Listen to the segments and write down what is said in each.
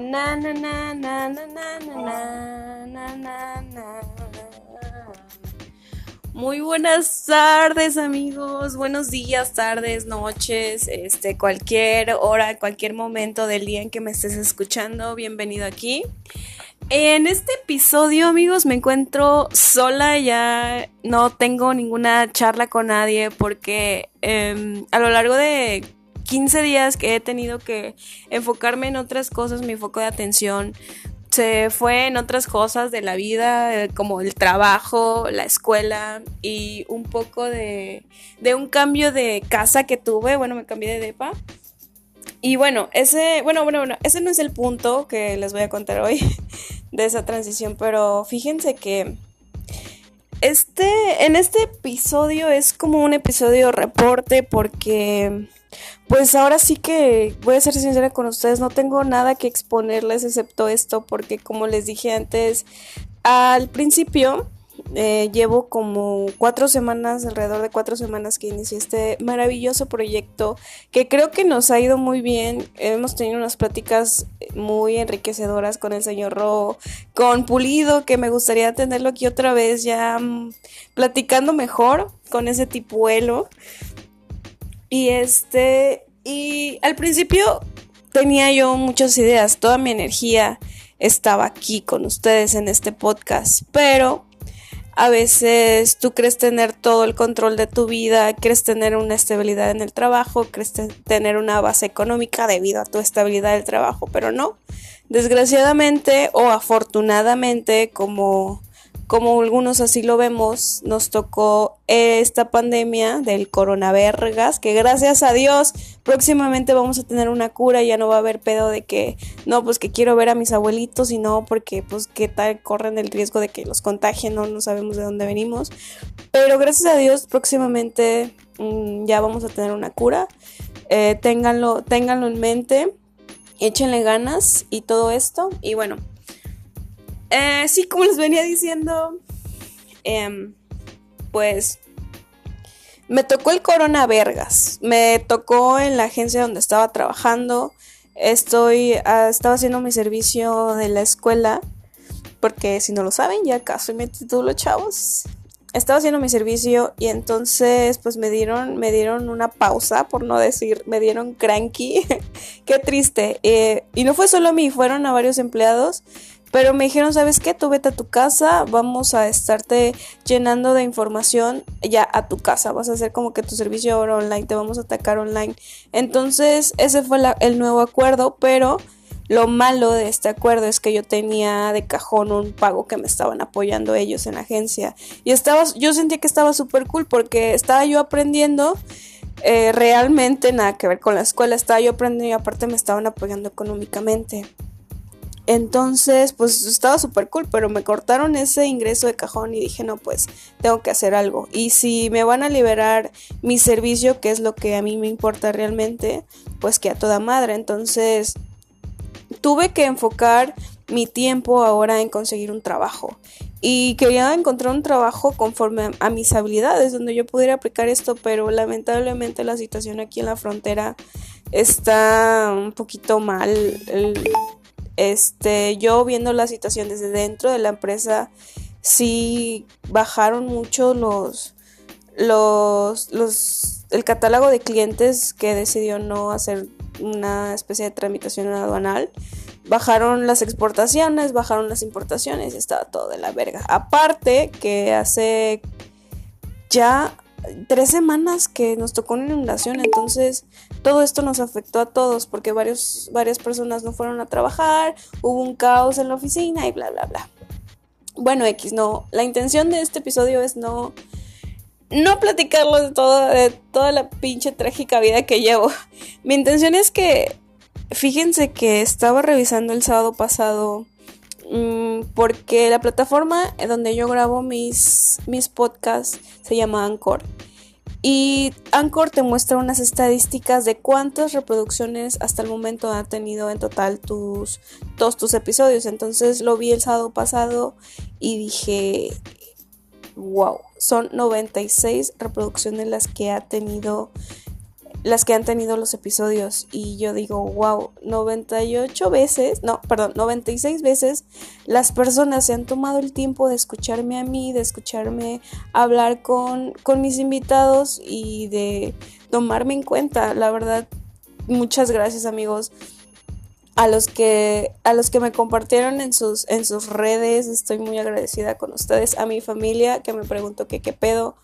Na, na, na, na, na, na, na, na, na, na, Muy buenas tardes amigos, buenos días, tardes, noches, este, cualquier hora, cualquier momento del día en que me estés escuchando, bienvenido aquí. En este episodio amigos me encuentro sola, ya no tengo ninguna charla con nadie porque eh, a lo largo de 15 días que he tenido que enfocarme en otras cosas, mi foco de atención se fue en otras cosas de la vida, eh, como el trabajo, la escuela y un poco de, de un cambio de casa que tuve. Bueno, me cambié de depa. Y bueno, ese, bueno, bueno, bueno, ese no es el punto que les voy a contar hoy de esa transición, pero fíjense que este, en este episodio es como un episodio reporte porque pues ahora sí que voy a ser sincera con ustedes, no tengo nada que exponerles excepto esto, porque como les dije antes, al principio eh, llevo como cuatro semanas, alrededor de cuatro semanas que inicié este maravilloso proyecto que creo que nos ha ido muy bien. Hemos tenido unas pláticas muy enriquecedoras con el señor Ro, con Pulido, que me gustaría tenerlo aquí otra vez ya mm, platicando mejor con ese tipuelo. Y este, y al principio tenía yo muchas ideas, toda mi energía estaba aquí con ustedes en este podcast, pero a veces tú crees tener todo el control de tu vida, crees tener una estabilidad en el trabajo, crees tener una base económica debido a tu estabilidad del trabajo, pero no. Desgraciadamente o afortunadamente, como como algunos así lo vemos, nos tocó esta pandemia del coronavirus, que gracias a Dios próximamente vamos a tener una cura, ya no va a haber pedo de que, no, pues que quiero ver a mis abuelitos y no, porque pues qué tal corren el riesgo de que los contagien, no, no sabemos de dónde venimos. Pero gracias a Dios próximamente mm, ya vamos a tener una cura. Eh, ténganlo, ténganlo en mente, échenle ganas y todo esto. Y bueno, eh, sí, como les venía diciendo, em, pues me tocó el Corona Vergas. Me tocó en la agencia donde estaba trabajando. Estoy, ah, estaba haciendo mi servicio de la escuela. Porque si no lo saben, ya casi me titulo, chavos. Estaba haciendo mi servicio y entonces pues me dieron, me dieron una pausa, por no decir, me dieron cranky. Qué triste. Eh, y no fue solo a mí, fueron a varios empleados pero me dijeron, ¿sabes qué? Tú vete a tu casa, vamos a estarte llenando de información ya a tu casa. Vas a hacer como que tu servicio ahora online, te vamos a atacar online. Entonces, ese fue el nuevo acuerdo, pero lo malo de este acuerdo es que yo tenía de cajón un pago que me estaban apoyando ellos en la agencia. Y estaba, yo sentía que estaba súper cool porque estaba yo aprendiendo. Eh, realmente nada que ver con la escuela, estaba yo aprendiendo y aparte me estaban apoyando económicamente. Entonces, pues estaba súper cool, pero me cortaron ese ingreso de cajón y dije, no, pues tengo que hacer algo. Y si me van a liberar mi servicio, que es lo que a mí me importa realmente, pues que a toda madre. Entonces, tuve que enfocar mi tiempo ahora en conseguir un trabajo. Y quería encontrar un trabajo conforme a, mis habilidades, donde yo pudiera aplicar esto, pero lamentablemente la situación aquí en la frontera está un poquito mal. Este, yo viendo la situación desde dentro de la empresa, sí bajaron mucho los, los, los, el catálogo de clientes que decidió no hacer una especie de tramitación aduanal. Bajaron las exportaciones, bajaron las importaciones, estaba todo de la verga. Aparte que hace ya tres semanas que nos tocó una inundación, entonces todo esto nos afectó a todos porque varios, varias personas no fueron a trabajar, hubo un caos en la oficina y bla, bla, bla. Bueno, X, no, la intención de este episodio es no, no platicarlo de, todo, de toda la pinche trágica vida que llevo. Mi intención es que, fíjense que estaba revisando el sábado pasado Mm, porque la plataforma donde yo grabo mis, mis podcasts se llama Anchor. Y Anchor te muestra unas estadísticas de cuántas reproducciones hasta el momento han tenido en total tus, todos tus episodios. Entonces lo vi el sábado pasado y dije, wow, son 96 reproducciones las que ha tenido las que han tenido los episodios y yo digo, wow, 98 veces, no, perdón, 96 veces las personas se han tomado el tiempo de escucharme a mí, de escucharme hablar con, con mis invitados y de tomarme en cuenta. La verdad, muchas gracias amigos a los que a los que me compartieron en sus en sus redes estoy muy agradecida con ustedes a mi familia que me preguntó que qué pedo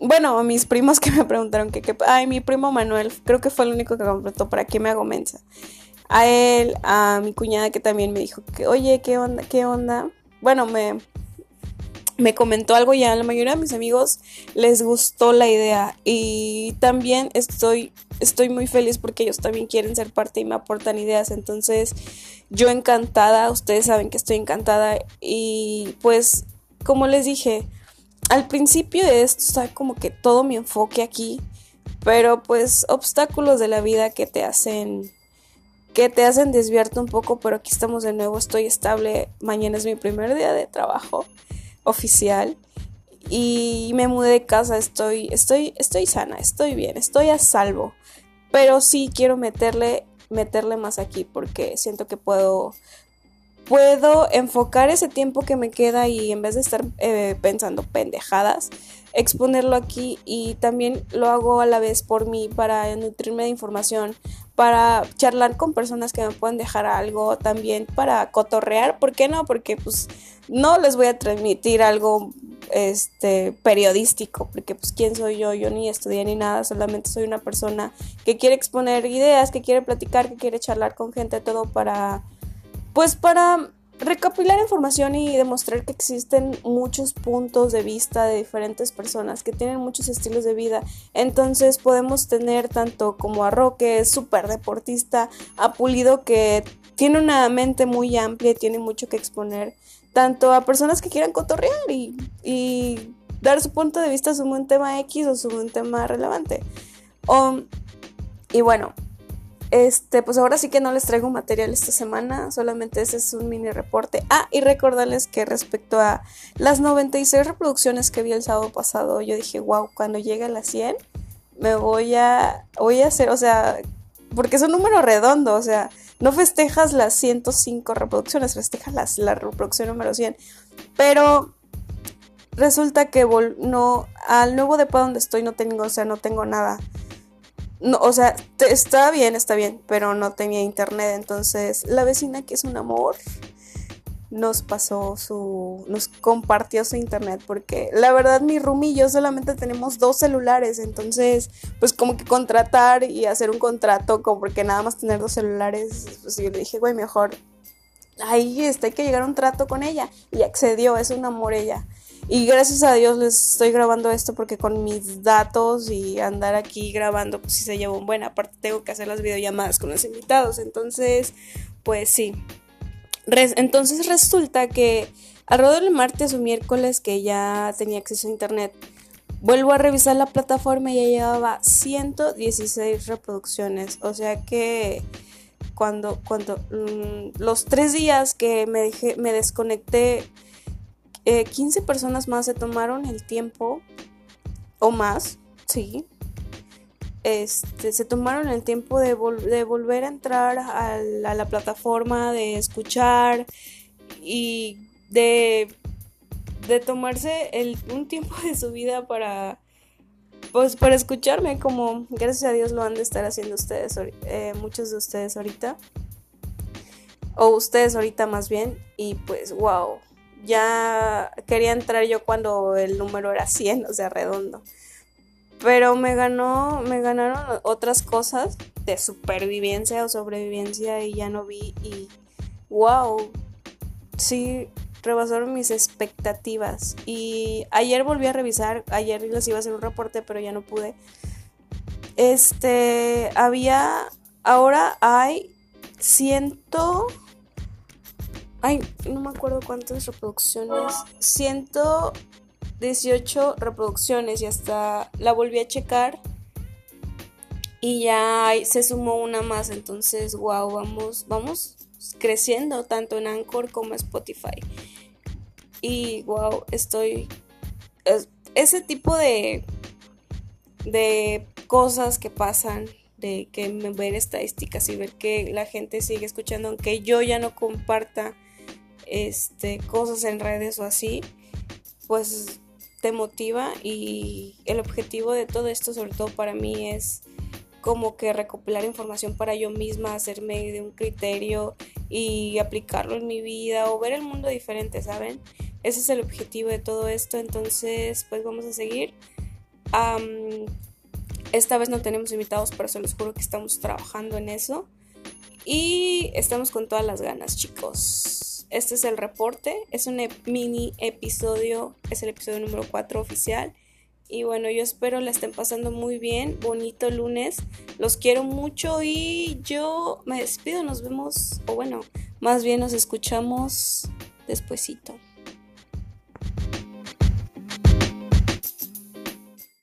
bueno, mis primos que me preguntaron que, ay, mi primo Manuel, creo que fue el único que preguntó, ¿para qué me hago mensa? A él, a mi cuñada que también me dijo que, oye, ¿qué onda? ¿Qué onda? Bueno, me, me comentó algo ya, la mayoría de mis amigos les gustó la idea y también estoy, estoy muy feliz porque ellos también quieren ser parte y me aportan ideas, entonces yo encantada, ustedes saben que estoy encantada y pues como les dije, al principio de esto está como que todo mi enfoque aquí, pero pues obstáculos de la vida que te hacen que te hacen desviarte un poco, pero aquí estamos de nuevo, estoy estable, mañana es mi primer día de trabajo oficial y me mudé de casa, estoy estoy estoy sana, estoy bien, estoy a salvo, pero sí quiero meterle meterle más aquí porque siento que puedo puedo enfocar ese tiempo que me queda y en vez de estar eh, pensando pendejadas, exponerlo aquí y también lo hago a la vez por mí para nutrirme de información, para charlar con personas que me pueden dejar algo, también para cotorrear, ¿por qué no? Porque pues no les voy a transmitir algo este periodístico, porque pues quién soy yo, yo ni estudié ni nada, solamente soy una persona que quiere exponer ideas, que quiere platicar, que quiere charlar con gente, todo para pues para recapilar información y demostrar que existen muchos puntos de vista de diferentes personas que tienen muchos estilos de vida. Entonces podemos tener tanto como a Roque, súper deportista, a Pulido que tiene una mente muy amplia y tiene mucho que exponer, tanto a personas que quieran cotorrear y, y dar su punto de vista sobre un tema X o sobre un tema relevante. y bueno, este, pues ahora sí que no les traigo material esta semana, solamente ese es un mini reporte. Ah, y recordarles que respecto a las 96 reproducciones que vi el sábado pasado, yo dije, wow, cuando llegue a las 100, me voy a, voy a hacer, o sea, porque es un número redondo, o sea, no festejas las 105 reproducciones, festejas las, la reproducción número 100. Pero resulta que no, al nuevo depa donde estoy no tengo, o sea, no tengo nada no, o sea, está bien, está bien, pero no tenía internet, entonces la vecina que es un amor nos pasó su, nos compartió su internet porque la verdad mi room y yo solamente tenemos dos celulares, entonces pues como que contratar y hacer un contrato como porque nada más tener dos celulares, pues yo le dije, güey, mejor ahí está, hay que llegar a un trato con ella y accedió, es un amor ella. Y gracias a Dios les estoy grabando esto porque con mis datos y andar aquí grabando, pues sí se lleva un buen. Aparte tengo que hacer las videollamadas con los invitados. Entonces, pues sí. entonces resulta que alrededor del martes o miércoles que ya tenía acceso a internet, vuelvo a revisar la plataforma y ya llevaba 116 reproducciones. O sea que cuando, cuando mm, los tres días que me, dejé, me desconecté 15 eh, personas más se tomaron el tiempo, o más, sí, este, se tomaron el tiempo de, volver a entrar a la, plataforma, de escuchar y de, tomarse un tiempo de su vida para, pues, para escucharme, como gracias a Dios lo han de estar haciendo ustedes, eh, muchos de ustedes ahorita, o ustedes ahorita más bien, y pues, wow ya quería entrar yo cuando el número era 100, o sea, redondo. Pero me ganó, me ganaron otras cosas de supervivencia o sobrevivencia y ya no vi y wow, sí rebasaron mis expectativas. Y ayer volví a revisar, ayer les iba a hacer un reporte, pero ya no pude. Este, había, ahora hay ciento Ay, no me acuerdo cuántas reproducciones. 118 reproducciones y hasta la volví a checar. Y ya se sumó una más. Entonces, wow, vamos, vamos creciendo tanto en Anchor como en Spotify. Y wow, estoy. ese tipo de. de cosas que pasan, de que ver estadísticas y ver que la gente sigue escuchando, aunque yo ya no comparta este, cosas en redes o así, pues te motiva y el objetivo de todo esto, sobre todo para mí, es como que recopilar información para yo misma, hacerme de un criterio y aplicarlo en mi vida o ver el mundo diferente, ¿saben? Ese es el objetivo de todo esto, entonces pues vamos a seguir. esta vez no tenemos invitados, pero se los juro que estamos trabajando en eso. Y estamos con todas las ganas, chicos. Este es el reporte, es un mini episodio, es el episodio número 4 oficial. Y bueno, yo espero la estén pasando muy bien. Bonito lunes. Los quiero mucho y yo me despido. Nos vemos, o bueno, más bien nos escuchamos despuesito.